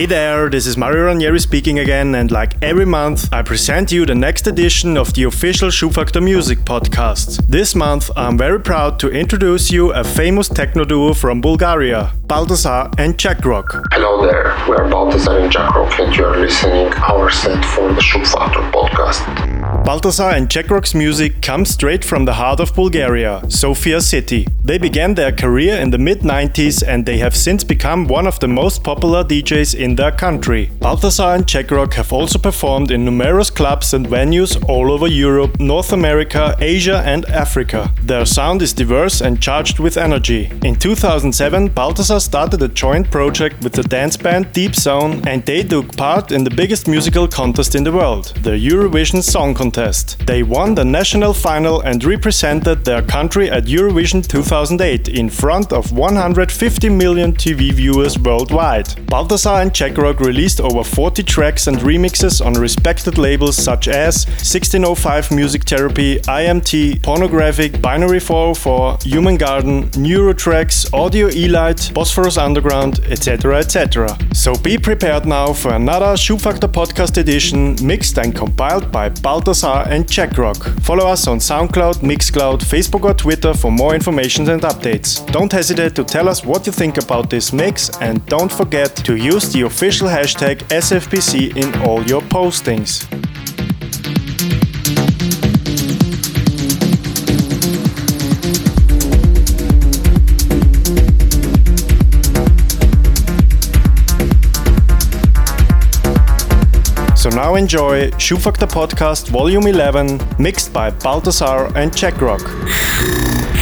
Hey there, this is Mario Ranieri speaking again, and like every month, I present you the next edition of the official Schubfaktor Music podcast. This month, I'm very proud to introduce you a famous techno duo from Bulgaria, Balthazar and Jackrock. Hello there, we are Balthazar and Jackrock, and you are listening our set for the Schubfaktor podcast. Balthazar and Jackrock's music comes straight from the heart of Bulgaria, Sofia City. They began their career in the mid 90s and they have since become one of the most popular DJs in their country. Balthazar and Jackrock have also performed in numerous clubs and venues all over Europe, North America, Asia, and Africa. Their sound is diverse and charged with energy. In 2007, Balthazar started a joint project with the dance band Deep Zone and they took part in the biggest musical contest in the world, the Eurovision Song Contest. They won the national final and represented their country at Eurovision 2008 in front of 150 million TV viewers worldwide. Balthazar and Jackrock released over 40 tracks and remixes on respected labels such as 1605 Music Therapy, IMT, Pornographic, Binary 404, Human Garden, Neurotracks, Audio Elite, Bosphorus Underground, etc. etc. So be prepared now for another Schubfaktor podcast edition mixed and compiled by Balthazar and Jackrock. Follow us on SoundCloud, Mixcloud, Facebook or Twitter for more information and updates. Don't hesitate to tell us what you think about this mix and don't forget to use the official hashtag SFPC in all your postings. Now enjoy Schubfaktor Podcast Volume 11, mixed by Balthazar and Jackrock. are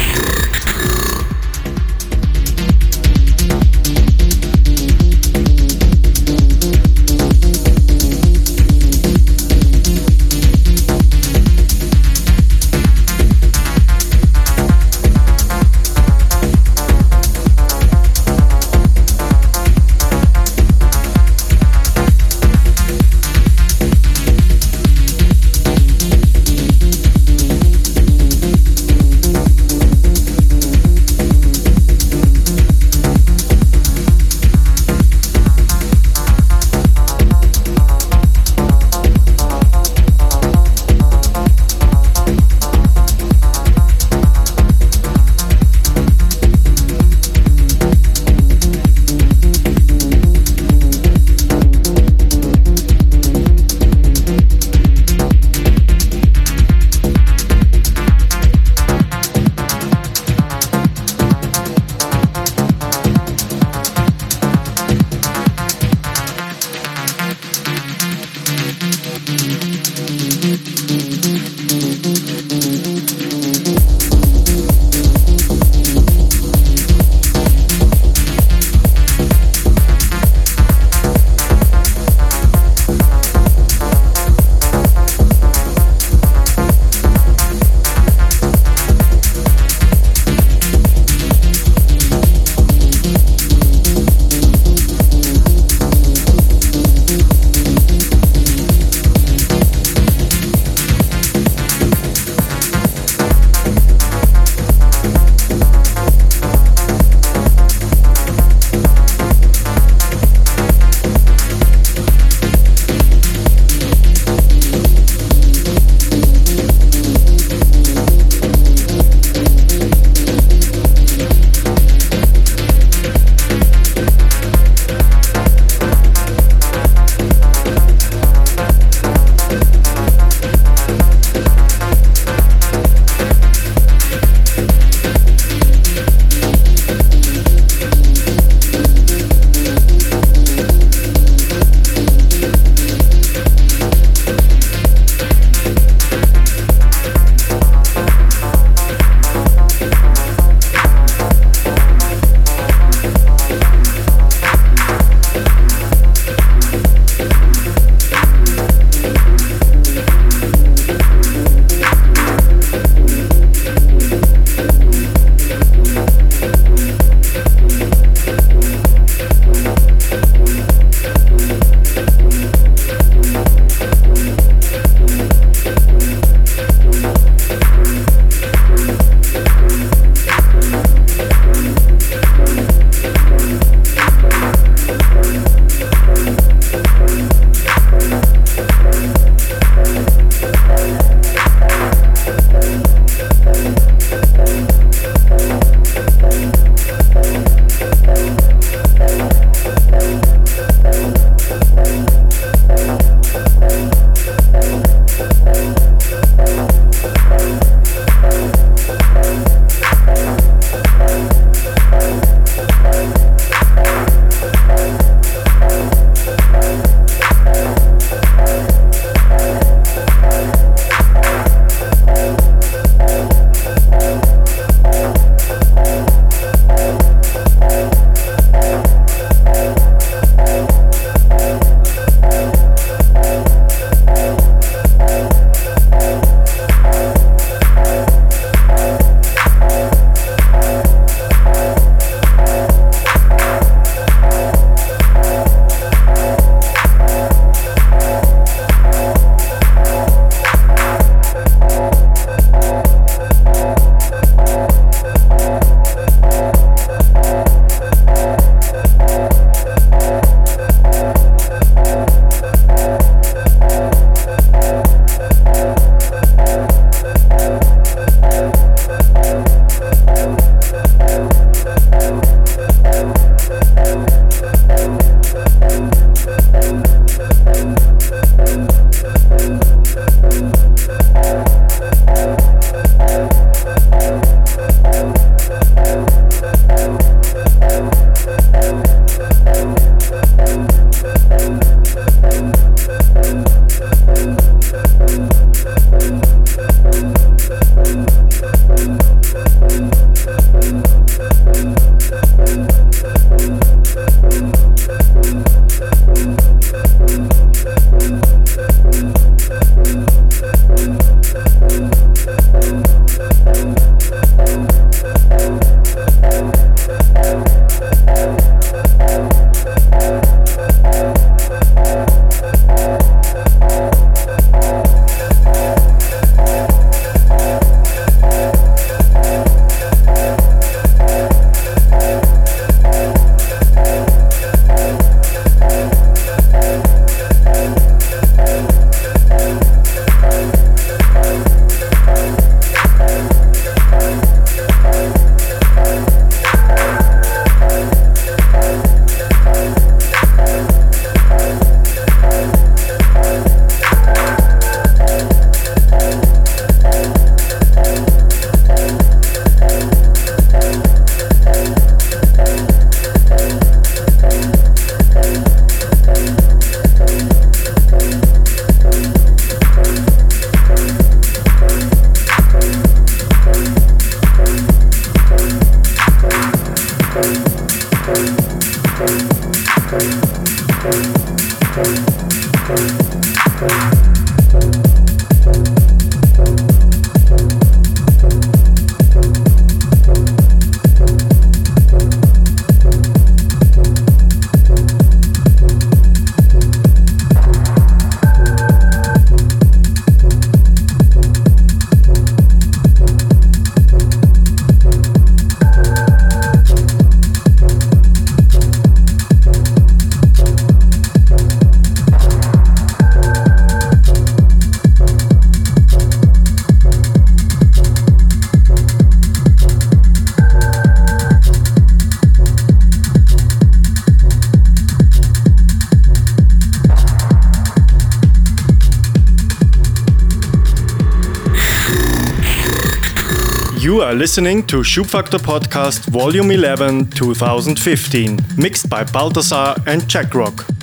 listening to Schubfaktor Podcast Volume 11 2015, mixed by Balthazar and Jackrock. You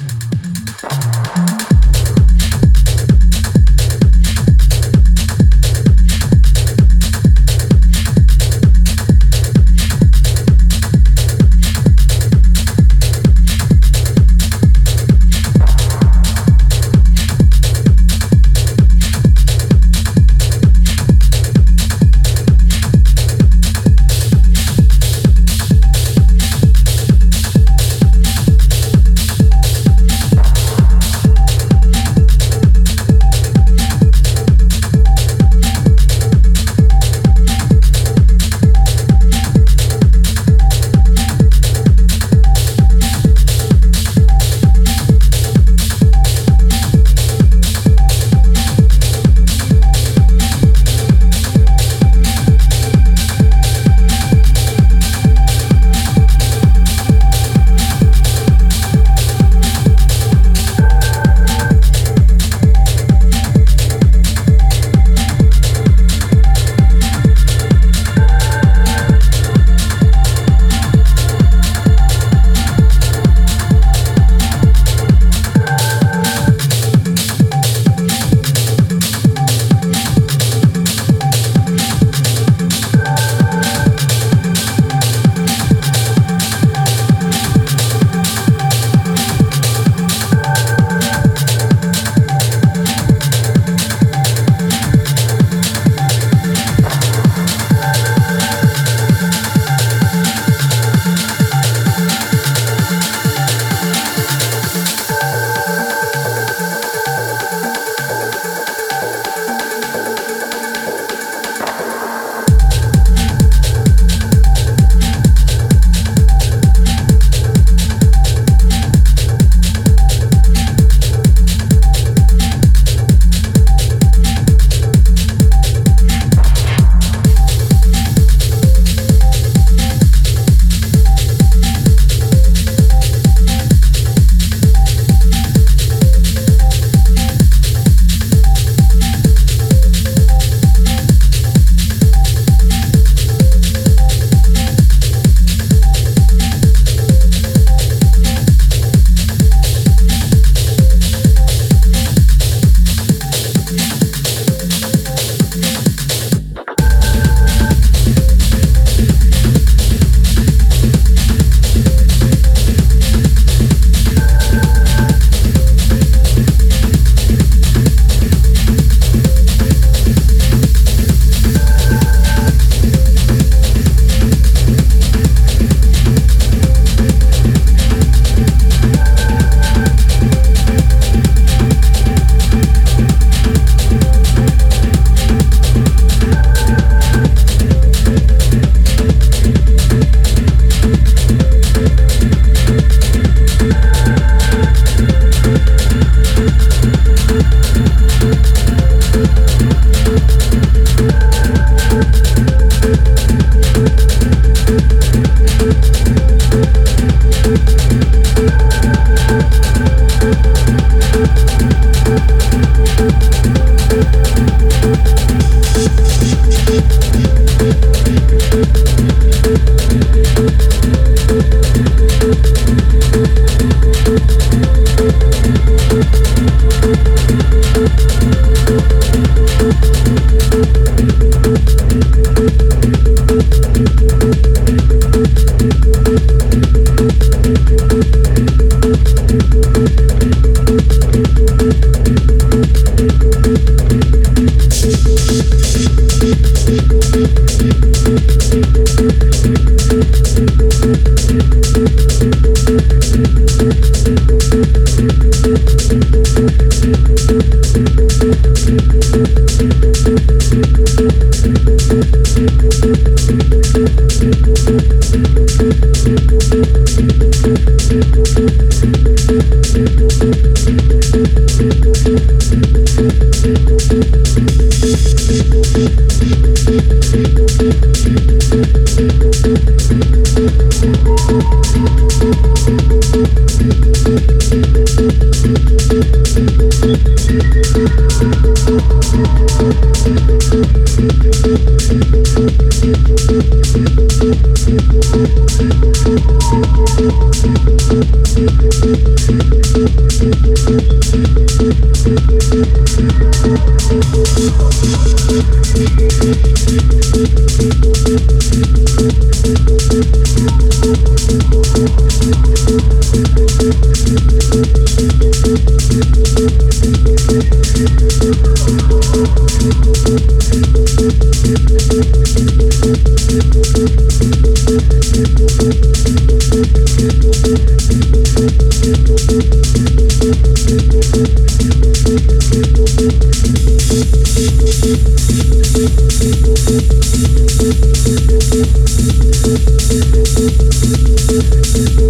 Thank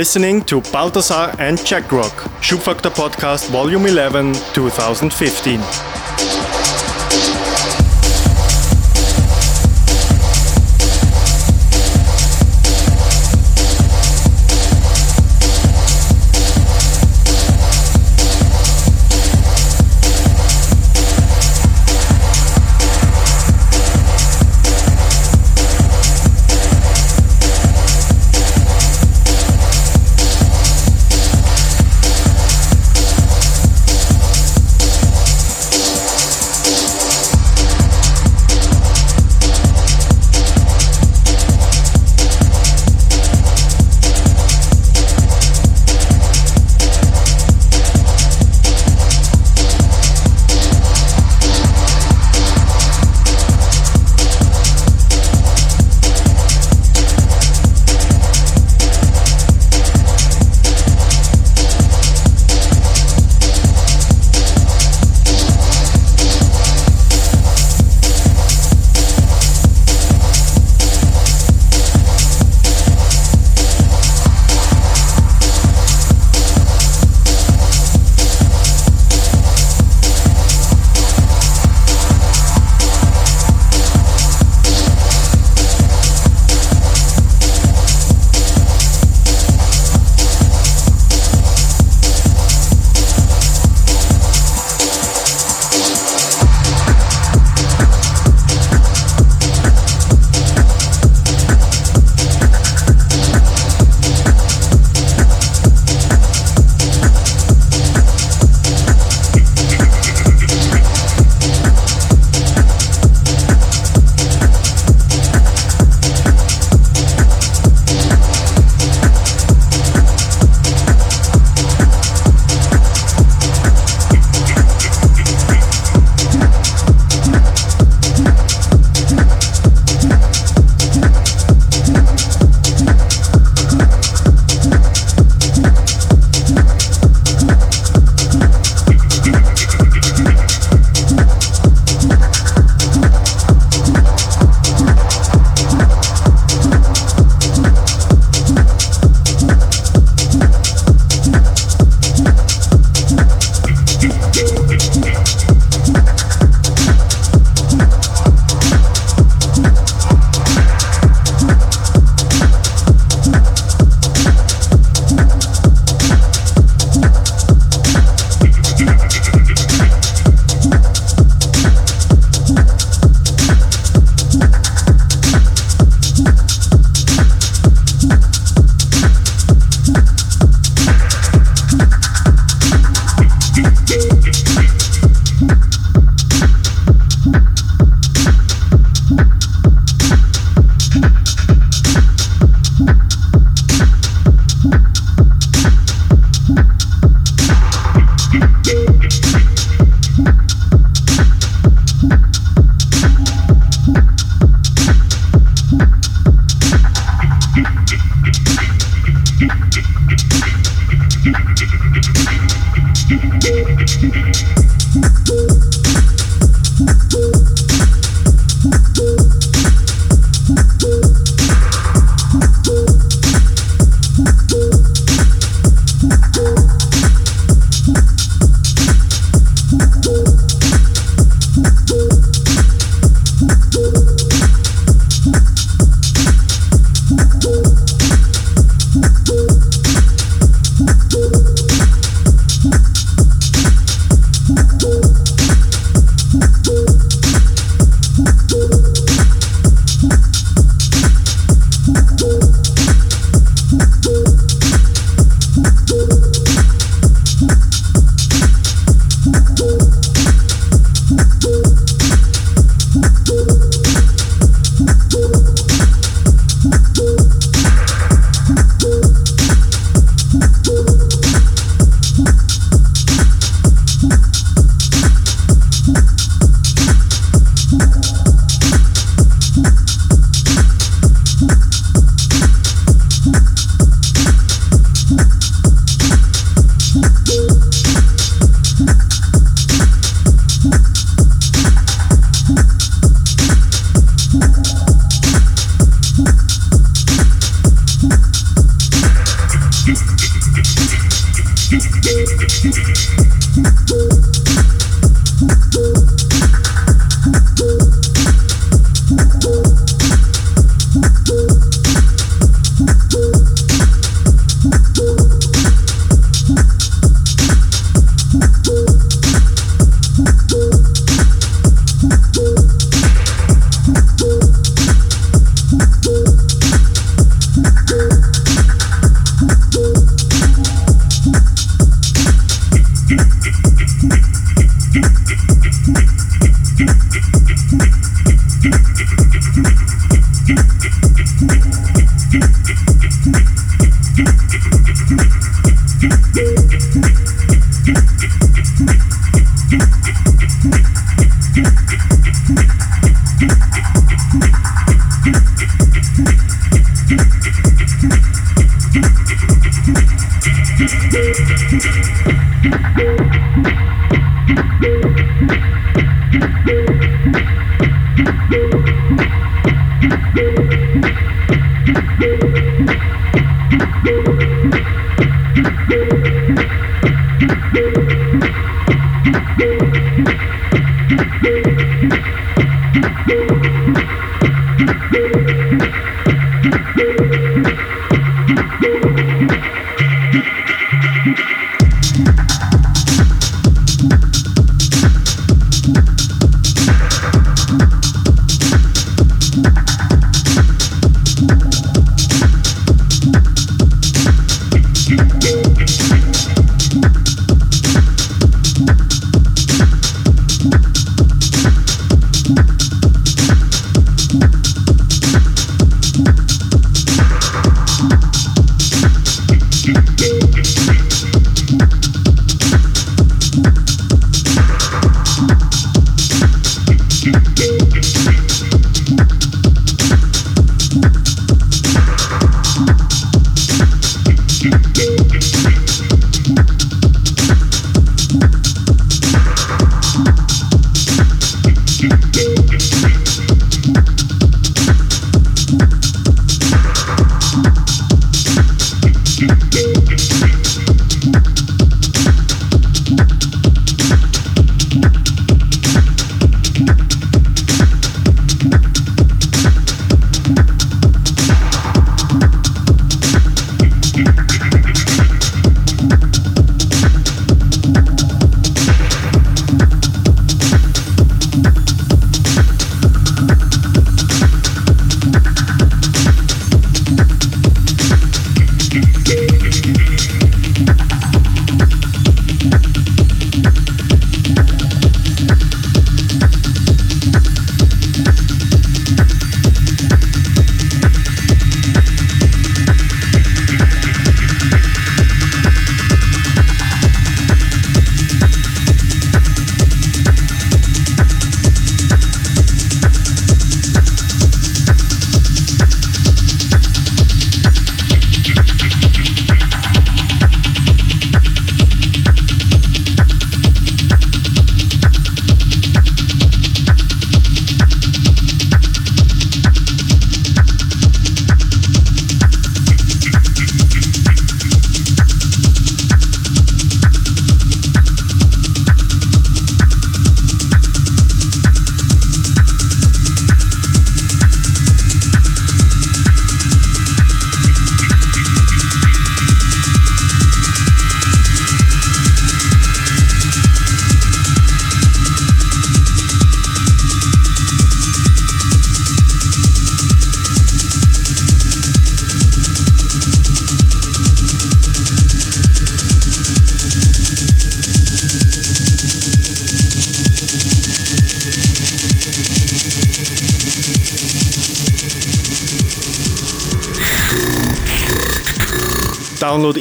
listening to Balthazar and Jack Rock, Schubfaktor Podcast Volume 11, 2015.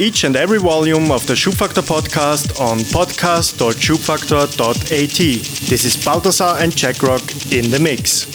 Each and every volume of the Schubfaktor podcast on podcast.schubfaktor.at. This is Balthazar and Jackrock in the mix.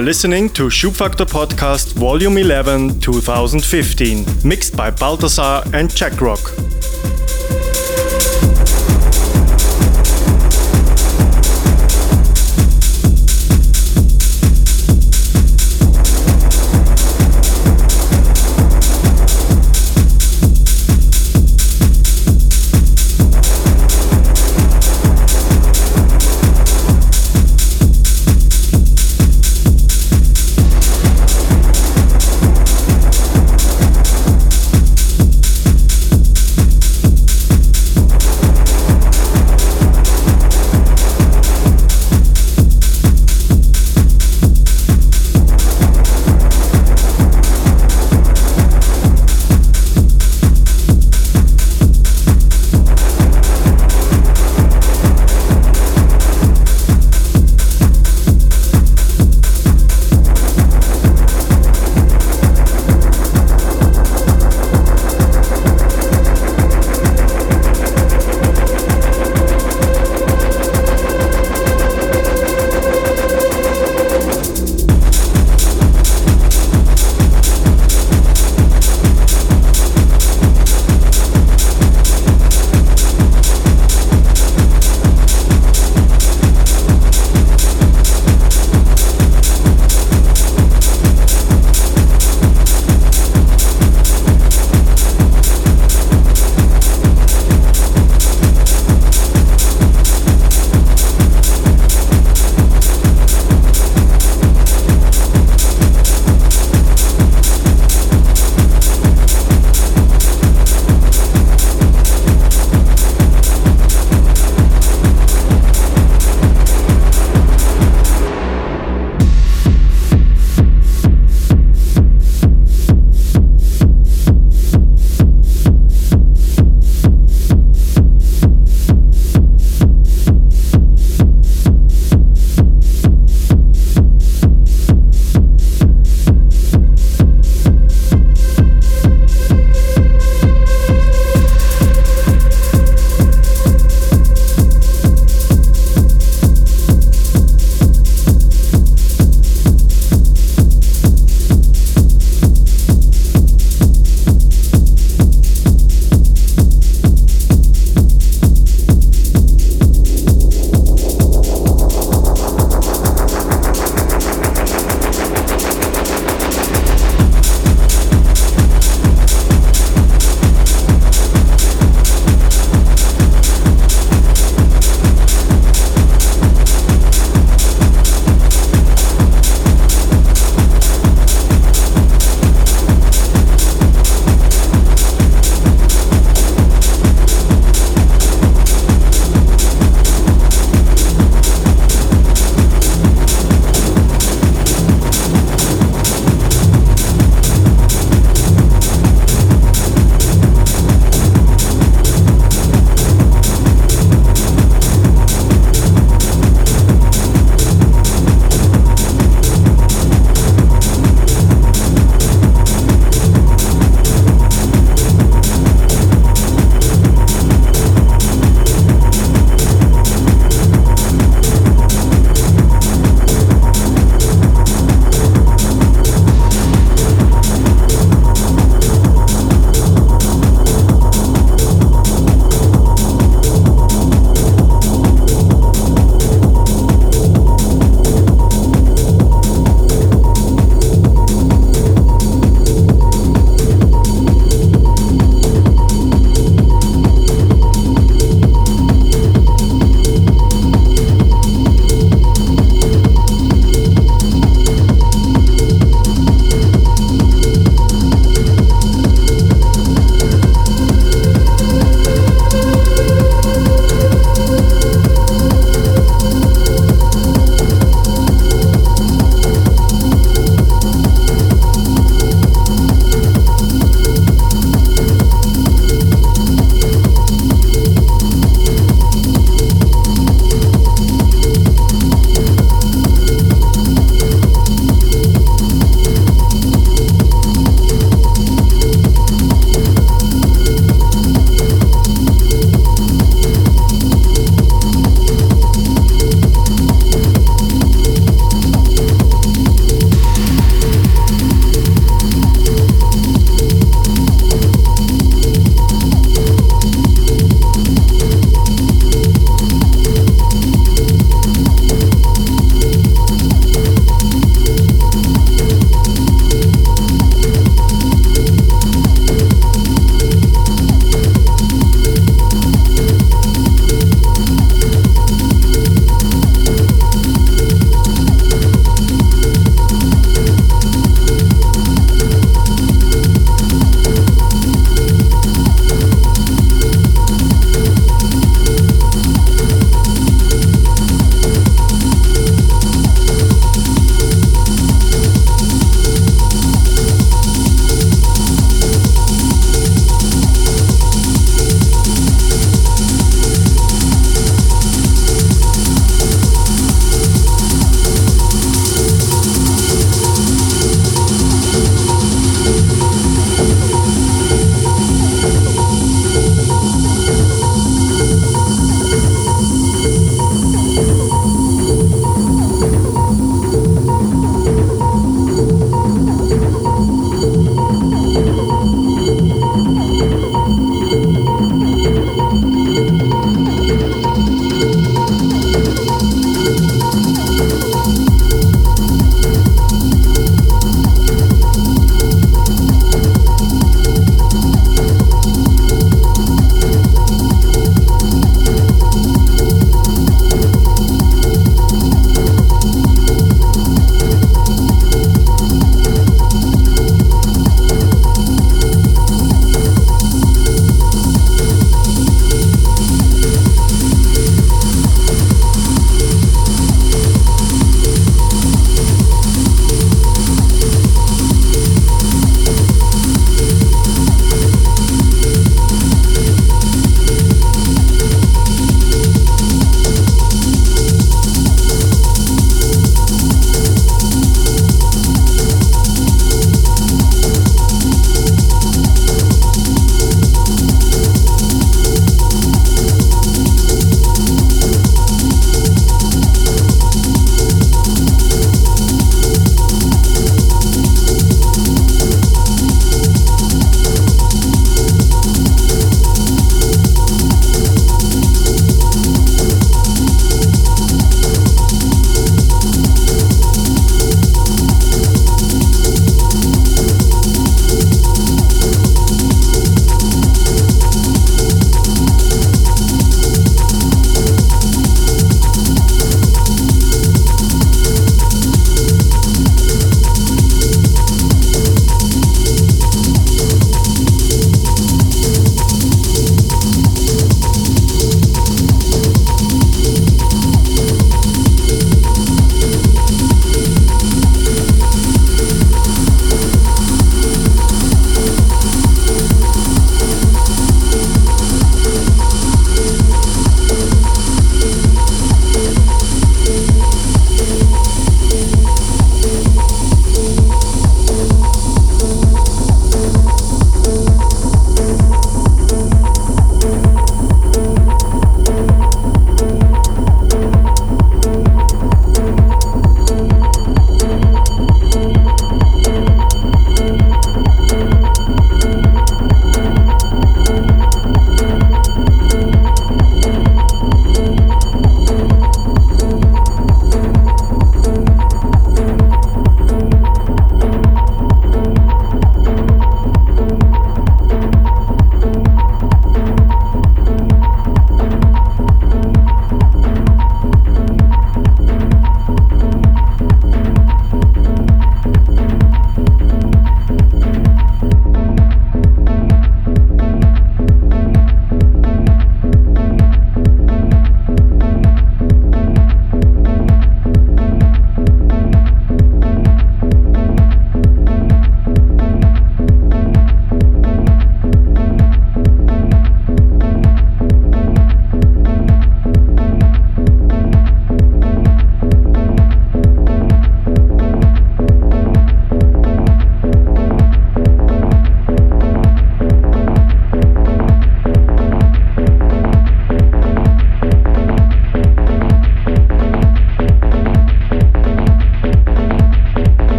Are listening to Schubfaktor Podcast Volume 11 2015, mixed by Balthazar and Jackrock.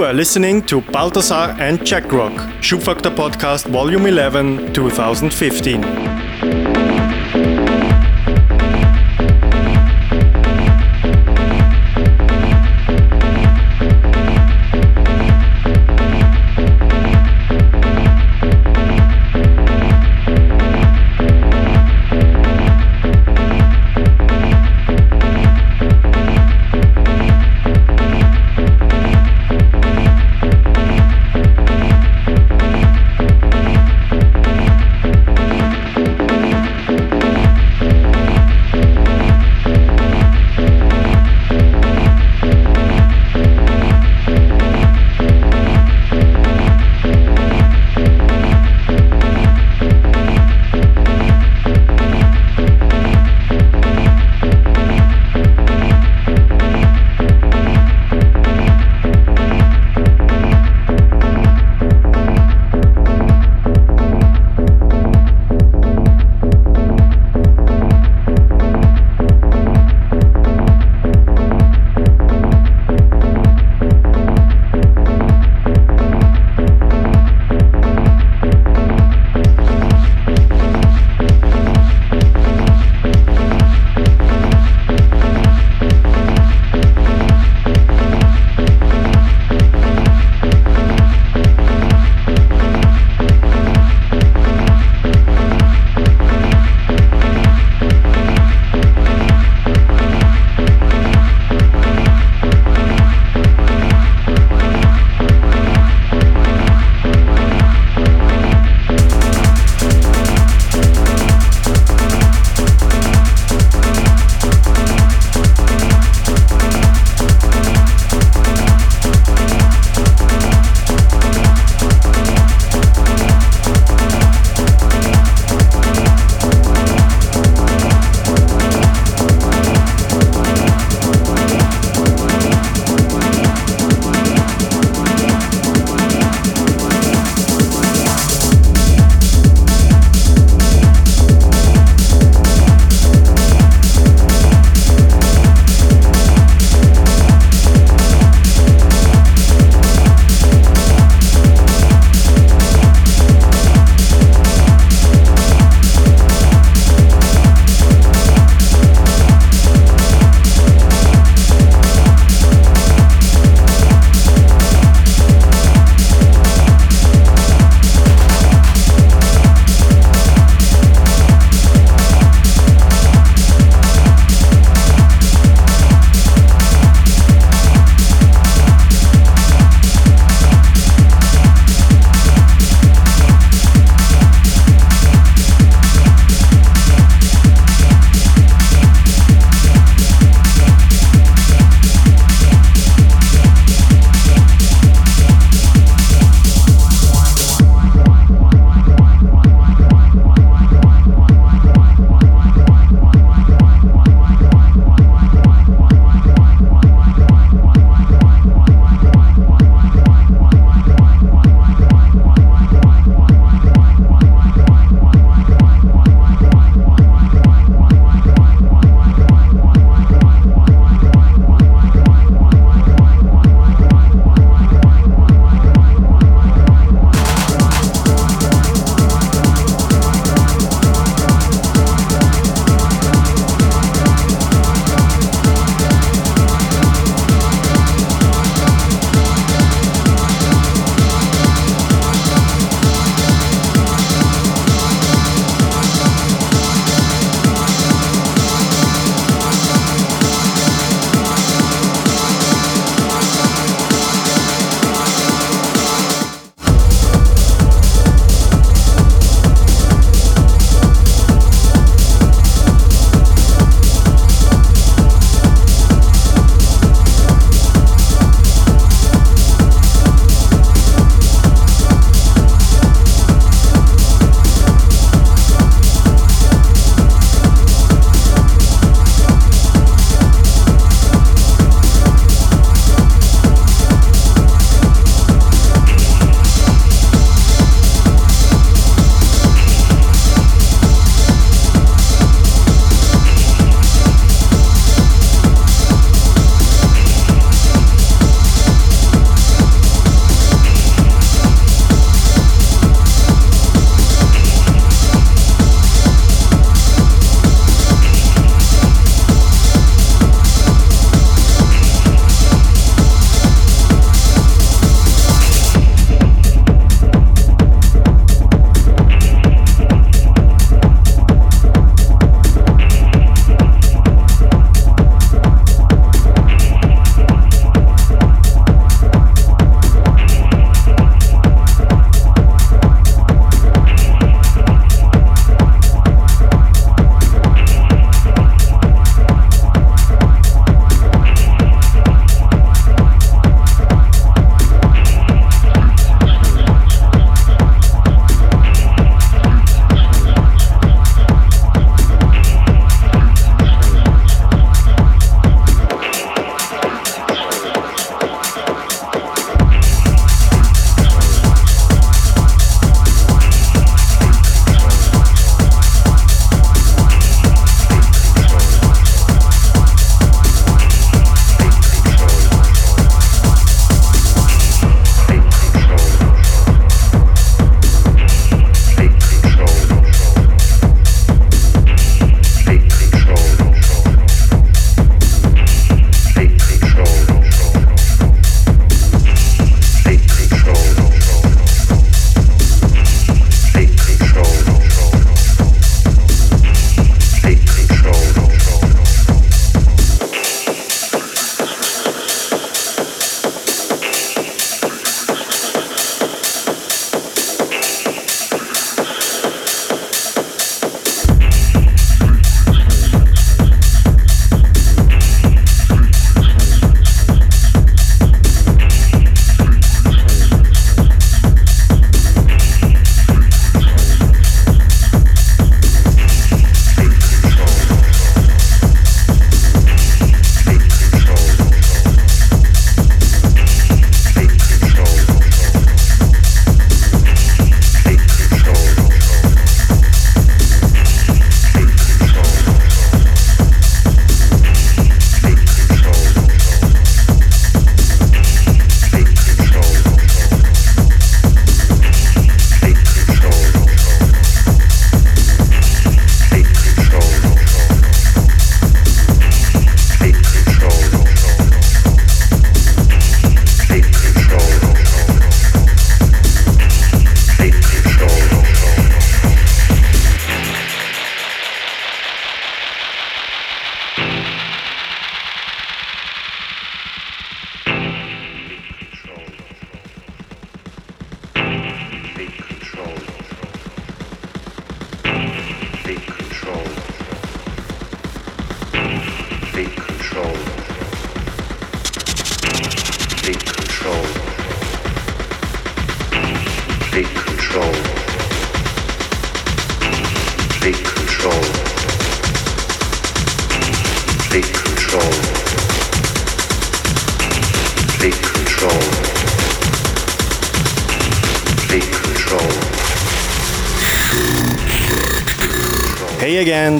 You are listening to Balthazar and Jackrock, Schubfaktor Podcast Volume 11, 2015.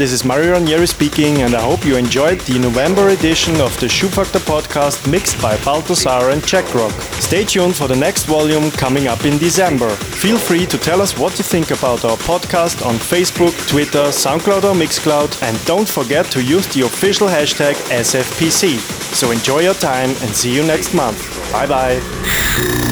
This is Mario Ranieri speaking, and I hope you enjoyed the November edition of the Schubfaktor podcast mixed by Balthazar and Jackrock. Stay tuned for the next volume coming up in December. Feel free to tell us what you think about our podcast on Facebook, Twitter, SoundCloud, or Mixcloud, and don't forget to use the official hashtag SFPC. So enjoy your time and see you next month. Bye bye.